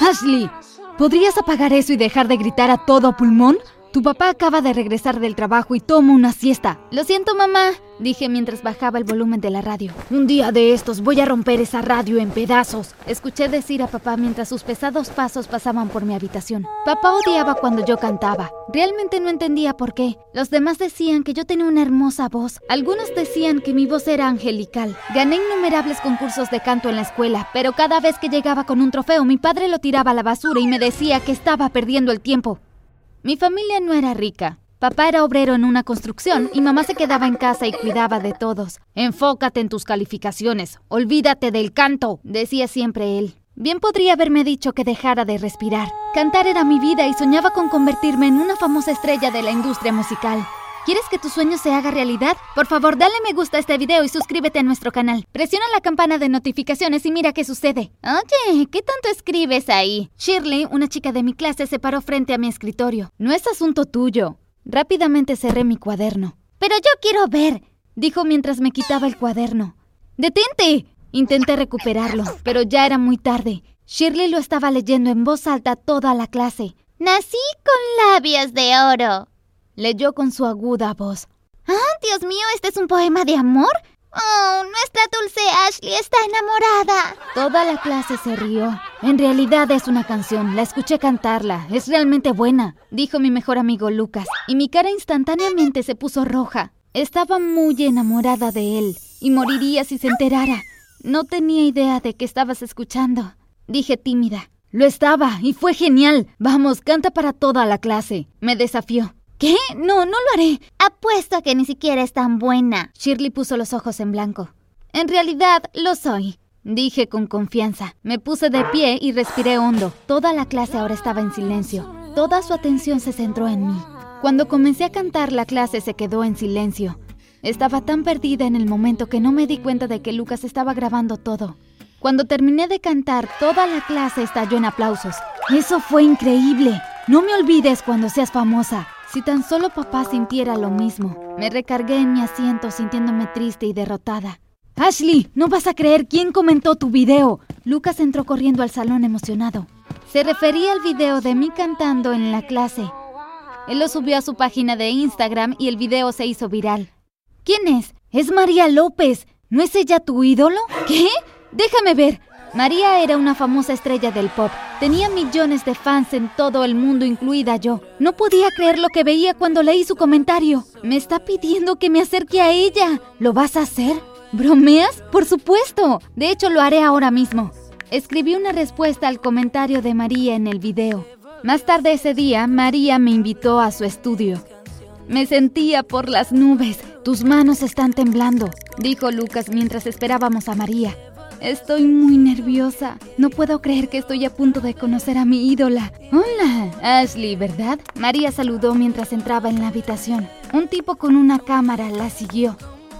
Ashley, ¿podrías apagar eso y dejar de gritar a todo pulmón? Tu papá acaba de regresar del trabajo y toma una siesta. Lo siento, mamá, dije mientras bajaba el volumen de la radio. Un día de estos voy a romper esa radio en pedazos. Escuché decir a papá mientras sus pesados pasos pasaban por mi habitación. Papá odiaba cuando yo cantaba. Realmente no entendía por qué. Los demás decían que yo tenía una hermosa voz. Algunos decían que mi voz era angelical. Gané innumerables concursos de canto en la escuela, pero cada vez que llegaba con un trofeo mi padre lo tiraba a la basura y me decía que estaba perdiendo el tiempo. Mi familia no era rica. Papá era obrero en una construcción y mamá se quedaba en casa y cuidaba de todos. Enfócate en tus calificaciones, olvídate del canto, decía siempre él. Bien podría haberme dicho que dejara de respirar. Cantar era mi vida y soñaba con convertirme en una famosa estrella de la industria musical. ¿Quieres que tu sueño se haga realidad? Por favor, dale me gusta a este video y suscríbete a nuestro canal. Presiona la campana de notificaciones y mira qué sucede. Oye, ¿qué tanto escribes ahí? Shirley, una chica de mi clase, se paró frente a mi escritorio. No es asunto tuyo. Rápidamente cerré mi cuaderno. Pero yo quiero ver, dijo mientras me quitaba el cuaderno. ¡Detente! Intenté recuperarlo, pero ya era muy tarde. Shirley lo estaba leyendo en voz alta toda la clase. Nací con labios de oro leyó con su aguda voz. ¡Ah, Dios mío! ¿Este es un poema de amor? ¡Oh, nuestra dulce Ashley está enamorada! Toda la clase se rió. En realidad es una canción, la escuché cantarla, es realmente buena, dijo mi mejor amigo Lucas, y mi cara instantáneamente se puso roja. Estaba muy enamorada de él, y moriría si se enterara. No tenía idea de que estabas escuchando, dije tímida. Lo estaba, y fue genial. Vamos, canta para toda la clase, me desafió. ¿Qué? No, no lo haré. Apuesto a que ni siquiera es tan buena. Shirley puso los ojos en blanco. En realidad, lo soy. Dije con confianza. Me puse de pie y respiré hondo. Toda la clase ahora estaba en silencio. Toda su atención se centró en mí. Cuando comencé a cantar, la clase se quedó en silencio. Estaba tan perdida en el momento que no me di cuenta de que Lucas estaba grabando todo. Cuando terminé de cantar, toda la clase estalló en aplausos. Eso fue increíble. No me olvides cuando seas famosa. Si tan solo papá sintiera lo mismo. Me recargué en mi asiento sintiéndome triste y derrotada. Ashley, no vas a creer quién comentó tu video. Lucas entró corriendo al salón emocionado. Se refería al video de mí cantando en la clase. Él lo subió a su página de Instagram y el video se hizo viral. ¿Quién es? Es María López. ¿No es ella tu ídolo? ¿Qué? Déjame ver. María era una famosa estrella del pop. Tenía millones de fans en todo el mundo, incluida yo. No podía creer lo que veía cuando leí su comentario. Me está pidiendo que me acerque a ella. ¿Lo vas a hacer? ¿Bromeas? Por supuesto. De hecho, lo haré ahora mismo. Escribí una respuesta al comentario de María en el video. Más tarde ese día, María me invitó a su estudio. Me sentía por las nubes. Tus manos están temblando, dijo Lucas mientras esperábamos a María. Estoy muy nerviosa. No puedo creer que estoy a punto de conocer a mi ídola. Hola, Ashley, ¿verdad? María saludó mientras entraba en la habitación. Un tipo con una cámara la siguió.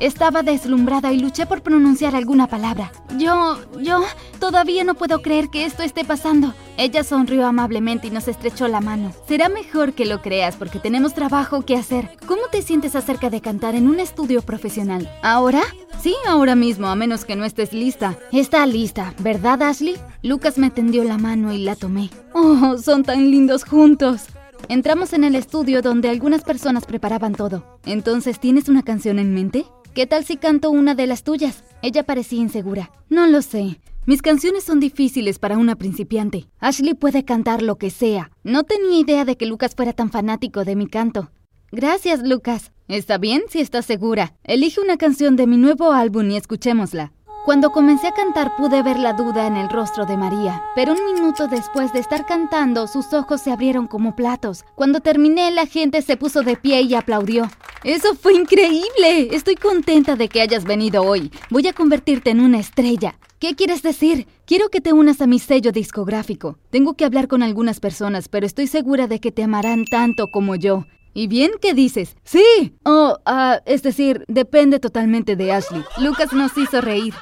Estaba deslumbrada y luché por pronunciar alguna palabra. Yo, yo, todavía no puedo creer que esto esté pasando. Ella sonrió amablemente y nos estrechó la mano. Será mejor que lo creas porque tenemos trabajo que hacer. ¿Cómo te sientes acerca de cantar en un estudio profesional? ¿Ahora? Sí, ahora mismo, a menos que no estés lista. Está lista, ¿verdad, Ashley? Lucas me tendió la mano y la tomé. Oh, son tan lindos juntos. Entramos en el estudio donde algunas personas preparaban todo. Entonces, ¿tienes una canción en mente? ¿Qué tal si canto una de las tuyas? Ella parecía insegura. No lo sé. Mis canciones son difíciles para una principiante. Ashley puede cantar lo que sea. No tenía idea de que Lucas fuera tan fanático de mi canto. Gracias, Lucas. Está bien si estás segura. Elige una canción de mi nuevo álbum y escuchémosla. Cuando comencé a cantar pude ver la duda en el rostro de María, pero un minuto después de estar cantando sus ojos se abrieron como platos. Cuando terminé la gente se puso de pie y aplaudió. ¡Eso fue increíble! Estoy contenta de que hayas venido hoy. Voy a convertirte en una estrella. ¿Qué quieres decir? Quiero que te unas a mi sello discográfico. Tengo que hablar con algunas personas, pero estoy segura de que te amarán tanto como yo. ¿Y bien qué dices? Sí. Oh, ah, es decir, depende totalmente de Ashley. Lucas nos hizo reír.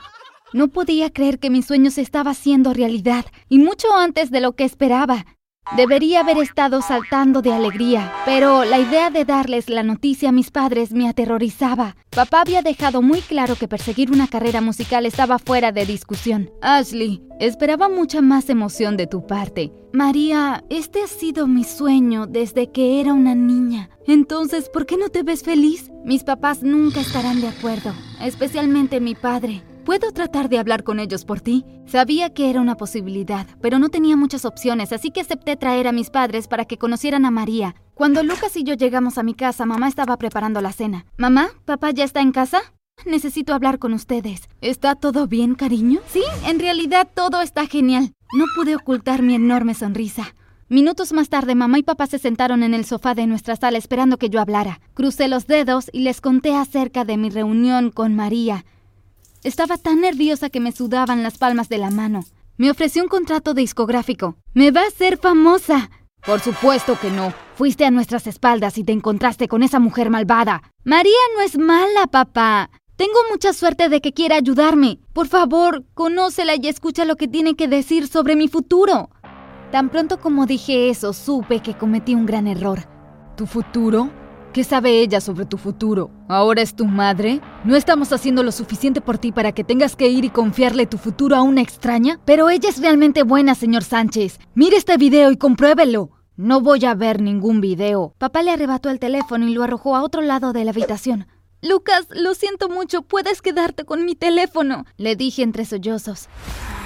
No podía creer que mi sueño se estaba haciendo realidad, y mucho antes de lo que esperaba. Debería haber estado saltando de alegría, pero la idea de darles la noticia a mis padres me aterrorizaba. Papá había dejado muy claro que perseguir una carrera musical estaba fuera de discusión. Ashley, esperaba mucha más emoción de tu parte. María, este ha sido mi sueño desde que era una niña. Entonces, ¿por qué no te ves feliz? Mis papás nunca estarán de acuerdo, especialmente mi padre. ¿Puedo tratar de hablar con ellos por ti? Sabía que era una posibilidad, pero no tenía muchas opciones, así que acepté traer a mis padres para que conocieran a María. Cuando Lucas y yo llegamos a mi casa, mamá estaba preparando la cena. ¿Mamá? ¿Papá ya está en casa? Necesito hablar con ustedes. ¿Está todo bien, cariño? Sí, en realidad todo está genial. No pude ocultar mi enorme sonrisa. Minutos más tarde, mamá y papá se sentaron en el sofá de nuestra sala esperando que yo hablara. Crucé los dedos y les conté acerca de mi reunión con María. Estaba tan nerviosa que me sudaban las palmas de la mano. Me ofreció un contrato discográfico. ¡Me va a ser famosa! Por supuesto que no. Fuiste a nuestras espaldas y te encontraste con esa mujer malvada. María no es mala, papá. Tengo mucha suerte de que quiera ayudarme. Por favor, conócela y escucha lo que tiene que decir sobre mi futuro. Tan pronto como dije eso, supe que cometí un gran error. ¿Tu futuro? ¿Qué sabe ella sobre tu futuro? ¿Ahora es tu madre? ¿No estamos haciendo lo suficiente por ti para que tengas que ir y confiarle tu futuro a una extraña? Pero ella es realmente buena, señor Sánchez. Mire este video y compruébelo. No voy a ver ningún video. Papá le arrebató el teléfono y lo arrojó a otro lado de la habitación. Lucas, lo siento mucho, puedes quedarte con mi teléfono, le dije entre sollozos.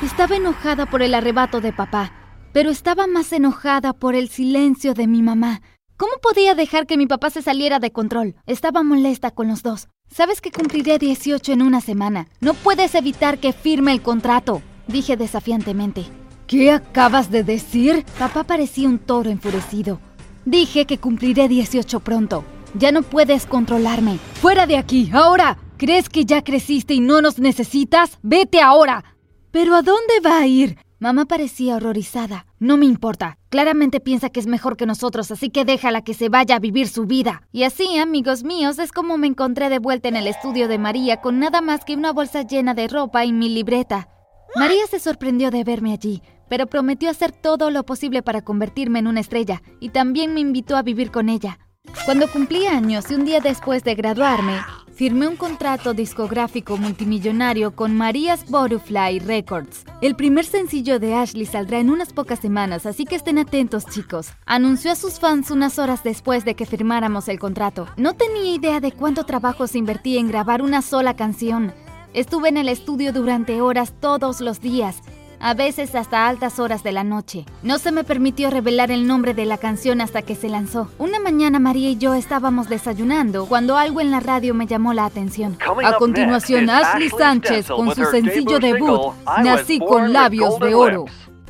Estaba enojada por el arrebato de papá, pero estaba más enojada por el silencio de mi mamá. ¿Cómo podía dejar que mi papá se saliera de control? Estaba molesta con los dos. Sabes que cumpliré 18 en una semana. No puedes evitar que firme el contrato, dije desafiantemente. ¿Qué acabas de decir? Papá parecía un toro enfurecido. Dije que cumpliré 18 pronto. Ya no puedes controlarme. Fuera de aquí, ahora. ¿Crees que ya creciste y no nos necesitas? Vete ahora. ¿Pero a dónde va a ir? Mamá parecía horrorizada. No me importa. Claramente piensa que es mejor que nosotros, así que déjala que se vaya a vivir su vida. Y así, amigos míos, es como me encontré de vuelta en el estudio de María con nada más que una bolsa llena de ropa y mi libreta. María se sorprendió de verme allí, pero prometió hacer todo lo posible para convertirme en una estrella, y también me invitó a vivir con ella. Cuando cumplí años y un día después de graduarme, firmé un contrato discográfico multimillonario con Maria's Butterfly Records. El primer sencillo de Ashley saldrá en unas pocas semanas, así que estén atentos chicos. Anunció a sus fans unas horas después de que firmáramos el contrato. No tenía idea de cuánto trabajo se invertía en grabar una sola canción. Estuve en el estudio durante horas todos los días, a veces hasta altas horas de la noche. No se me permitió revelar el nombre de la canción hasta que se lanzó. Una mañana María y yo estábamos desayunando cuando algo en la radio me llamó la atención. A continuación, Ashley Sánchez con su sencillo debut, Nací con labios de oro.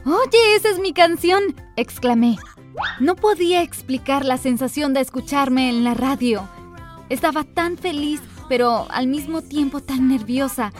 Oye, esa es mi canción, exclamé. No podía explicar la sensación de escucharme en la radio. Estaba tan feliz, pero al mismo tiempo tan nerviosa.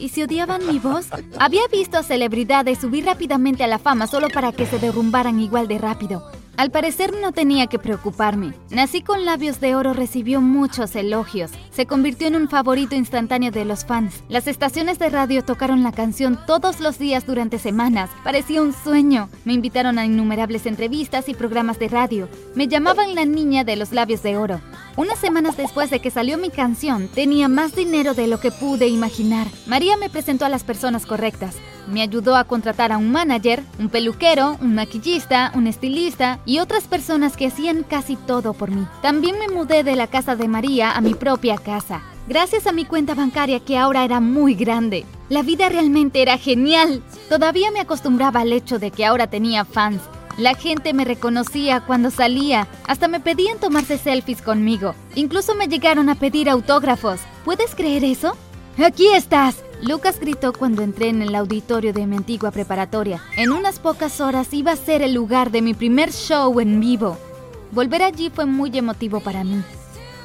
¿Y si odiaban mi voz? Había visto a celebridades subir rápidamente a la fama solo para que se derrumbaran igual de rápido. Al parecer no tenía que preocuparme. Nací con labios de oro recibió muchos elogios. Se convirtió en un favorito instantáneo de los fans. Las estaciones de radio tocaron la canción todos los días durante semanas. Parecía un sueño. Me invitaron a innumerables entrevistas y programas de radio. Me llamaban la niña de los labios de oro. Unas semanas después de que salió mi canción, tenía más dinero de lo que pude imaginar. María me presentó a las personas correctas. Me ayudó a contratar a un manager, un peluquero, un maquillista, un estilista y otras personas que hacían casi todo por mí. También me mudé de la casa de María a mi propia casa, gracias a mi cuenta bancaria que ahora era muy grande. La vida realmente era genial. Todavía me acostumbraba al hecho de que ahora tenía fans. La gente me reconocía cuando salía, hasta me pedían tomarse selfies conmigo. Incluso me llegaron a pedir autógrafos. ¿Puedes creer eso? Aquí estás, Lucas gritó cuando entré en el auditorio de mi antigua preparatoria. En unas pocas horas iba a ser el lugar de mi primer show en vivo. Volver allí fue muy emotivo para mí.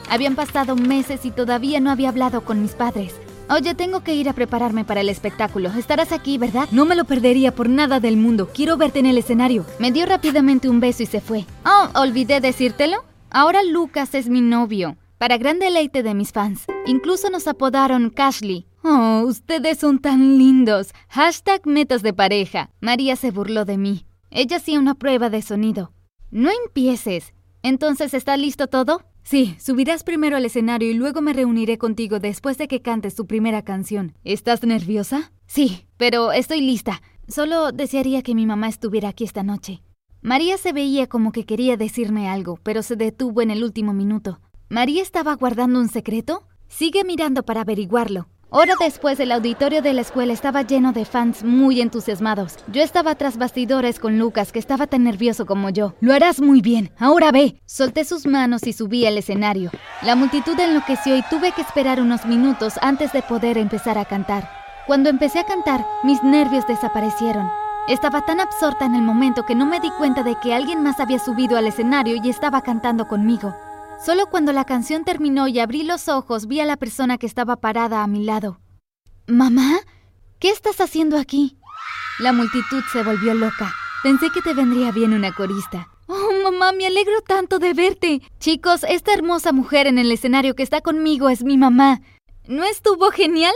Habían pasado meses y todavía no había hablado con mis padres. Oye, tengo que ir a prepararme para el espectáculo. Estarás aquí, ¿verdad? No me lo perdería por nada del mundo. Quiero verte en el escenario. Me dio rápidamente un beso y se fue. Oh, olvidé decírtelo. Ahora Lucas es mi novio. Para gran deleite de mis fans. Incluso nos apodaron Cashley. Oh, ustedes son tan lindos. Hashtag metas de pareja. María se burló de mí. Ella hacía una prueba de sonido. No empieces. Entonces, ¿está listo todo? Sí, subirás primero al escenario y luego me reuniré contigo después de que cantes tu primera canción. ¿Estás nerviosa? Sí, pero estoy lista. Solo desearía que mi mamá estuviera aquí esta noche. María se veía como que quería decirme algo, pero se detuvo en el último minuto. ¿María estaba guardando un secreto? Sigue mirando para averiguarlo. Hora después, el auditorio de la escuela estaba lleno de fans muy entusiasmados. Yo estaba tras bastidores con Lucas, que estaba tan nervioso como yo. Lo harás muy bien, ahora ve. Solté sus manos y subí al escenario. La multitud enloqueció y tuve que esperar unos minutos antes de poder empezar a cantar. Cuando empecé a cantar, mis nervios desaparecieron. Estaba tan absorta en el momento que no me di cuenta de que alguien más había subido al escenario y estaba cantando conmigo. Solo cuando la canción terminó y abrí los ojos vi a la persona que estaba parada a mi lado. ¿Mamá? ¿Qué estás haciendo aquí? La multitud se volvió loca. Pensé que te vendría bien una corista. Oh, mamá, me alegro tanto de verte. Chicos, esta hermosa mujer en el escenario que está conmigo es mi mamá. ¿No estuvo genial?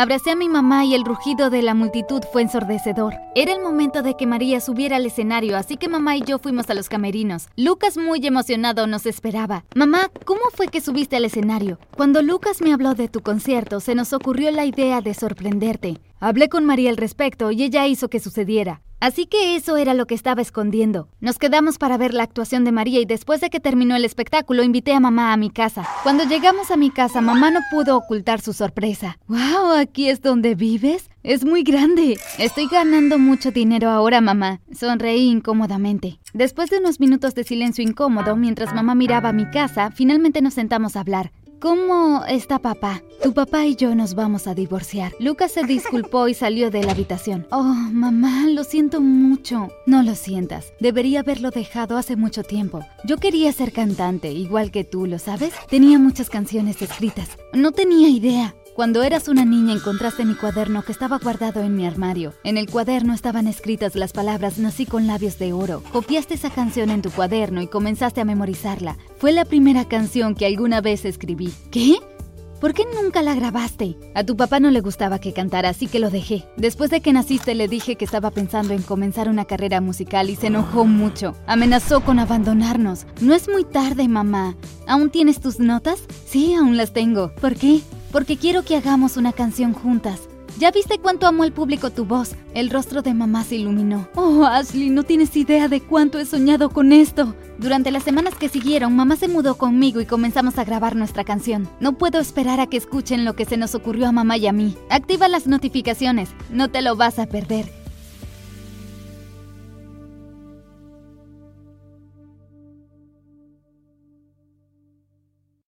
Abracé a mi mamá y el rugido de la multitud fue ensordecedor. Era el momento de que María subiera al escenario, así que mamá y yo fuimos a los camerinos. Lucas, muy emocionado, nos esperaba. Mamá, ¿cómo fue que subiste al escenario? Cuando Lucas me habló de tu concierto, se nos ocurrió la idea de sorprenderte. Hablé con María al respecto y ella hizo que sucediera. Así que eso era lo que estaba escondiendo. Nos quedamos para ver la actuación de María y después de que terminó el espectáculo invité a mamá a mi casa. Cuando llegamos a mi casa, mamá no pudo ocultar su sorpresa. ¡Wow! ¿Aquí es donde vives? Es muy grande. Estoy ganando mucho dinero ahora, mamá. Sonreí incómodamente. Después de unos minutos de silencio incómodo, mientras mamá miraba mi casa, finalmente nos sentamos a hablar. ¿Cómo está papá? Tu papá y yo nos vamos a divorciar. Lucas se disculpó y salió de la habitación. Oh, mamá, lo siento mucho. No lo sientas. Debería haberlo dejado hace mucho tiempo. Yo quería ser cantante, igual que tú, ¿lo sabes? Tenía muchas canciones escritas. No tenía idea. Cuando eras una niña encontraste mi cuaderno que estaba guardado en mi armario. En el cuaderno estaban escritas las palabras Nací con labios de oro. Copiaste esa canción en tu cuaderno y comenzaste a memorizarla. Fue la primera canción que alguna vez escribí. ¿Qué? ¿Por qué nunca la grabaste? A tu papá no le gustaba que cantara, así que lo dejé. Después de que naciste le dije que estaba pensando en comenzar una carrera musical y se enojó mucho. Amenazó con abandonarnos. No es muy tarde, mamá. ¿Aún tienes tus notas? Sí, aún las tengo. ¿Por qué? Porque quiero que hagamos una canción juntas. ¿Ya viste cuánto amó el público tu voz? El rostro de mamá se iluminó. Oh, Ashley, no tienes idea de cuánto he soñado con esto. Durante las semanas que siguieron, mamá se mudó conmigo y comenzamos a grabar nuestra canción. No puedo esperar a que escuchen lo que se nos ocurrió a mamá y a mí. Activa las notificaciones, no te lo vas a perder.